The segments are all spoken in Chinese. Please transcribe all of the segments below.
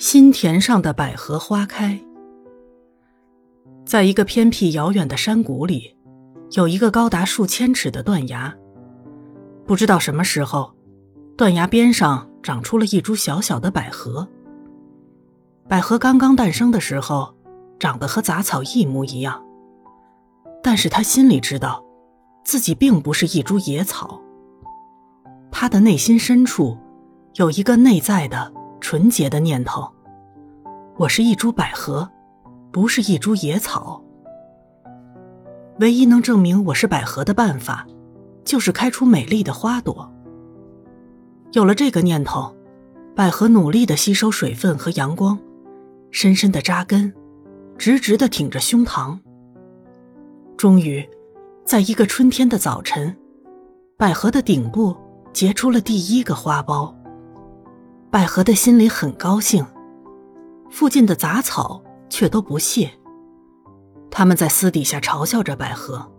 心田上的百合花开。在一个偏僻遥远的山谷里，有一个高达数千尺的断崖。不知道什么时候，断崖边上长出了一株小小的百合。百合刚刚诞生的时候，长得和杂草一模一样。但是他心里知道，自己并不是一株野草。他的内心深处，有一个内在的纯洁的念头：我是一株百合，不是一株野草。唯一能证明我是百合的办法，就是开出美丽的花朵。有了这个念头，百合努力的吸收水分和阳光，深深的扎根，直直的挺着胸膛。终于，在一个春天的早晨，百合的顶部结出了第一个花苞。百合的心里很高兴，附近的杂草却都不屑。他们在私底下嘲笑着百合：“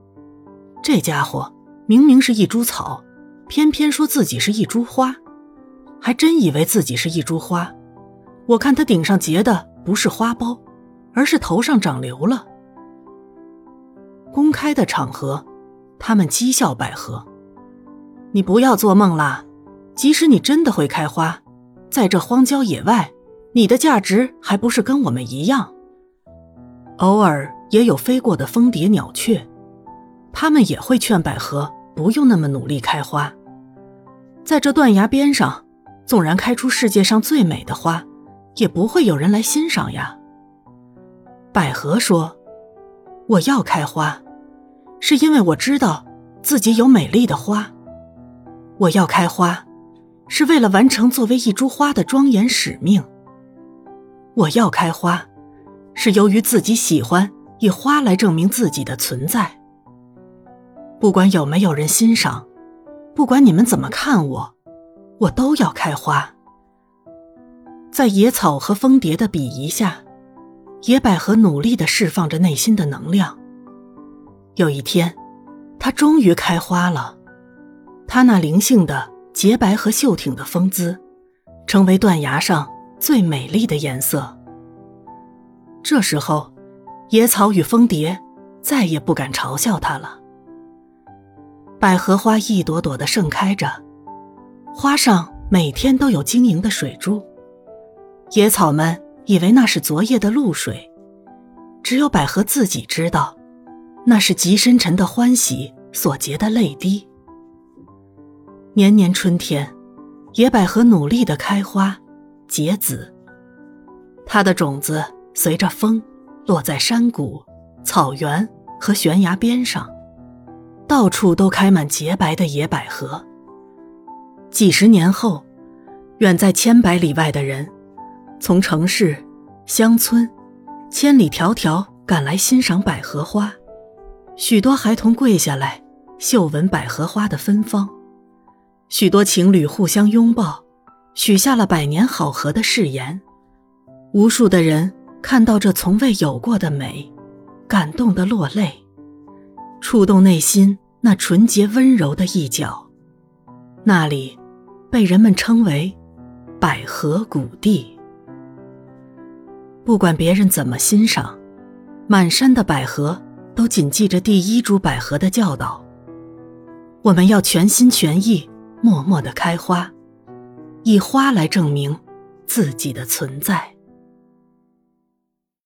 这家伙明明是一株草，偏偏说自己是一株花，还真以为自己是一株花。我看他顶上结的不是花苞，而是头上长瘤了。”公开的场合，他们讥笑百合：“你不要做梦啦！即使你真的会开花，在这荒郊野外，你的价值还不是跟我们一样？偶尔也有飞过的蜂蝶、鸟雀，他们也会劝百合不用那么努力开花。在这断崖边上，纵然开出世界上最美的花，也不会有人来欣赏呀。”百合说。我要开花，是因为我知道自己有美丽的花。我要开花，是为了完成作为一株花的庄严使命。我要开花，是由于自己喜欢以花来证明自己的存在。不管有没有人欣赏，不管你们怎么看我，我都要开花。在野草和蜂蝶的鄙夷下。野百合努力的释放着内心的能量。有一天，它终于开花了。它那灵性的、洁白和秀挺的风姿，成为断崖上最美丽的颜色。这时候，野草与蜂蝶再也不敢嘲笑它了。百合花一朵朵的盛开着，花上每天都有晶莹的水珠。野草们。以为那是昨夜的露水，只有百合自己知道，那是极深沉的欢喜所结的泪滴。年年春天，野百合努力的开花结籽，它的种子随着风落在山谷、草原和悬崖边上，到处都开满洁白的野百合。几十年后，远在千百里外的人。从城市、乡村，千里迢迢赶来欣赏百合花，许多孩童跪下来嗅闻百合花的芬芳，许多情侣互相拥抱，许下了百年好合的誓言。无数的人看到这从未有过的美，感动的落泪，触动内心那纯洁温柔的一角。那里，被人们称为“百合谷地”。不管别人怎么欣赏，满山的百合都谨记着第一株百合的教导。我们要全心全意、默默的开花，以花来证明自己的存在。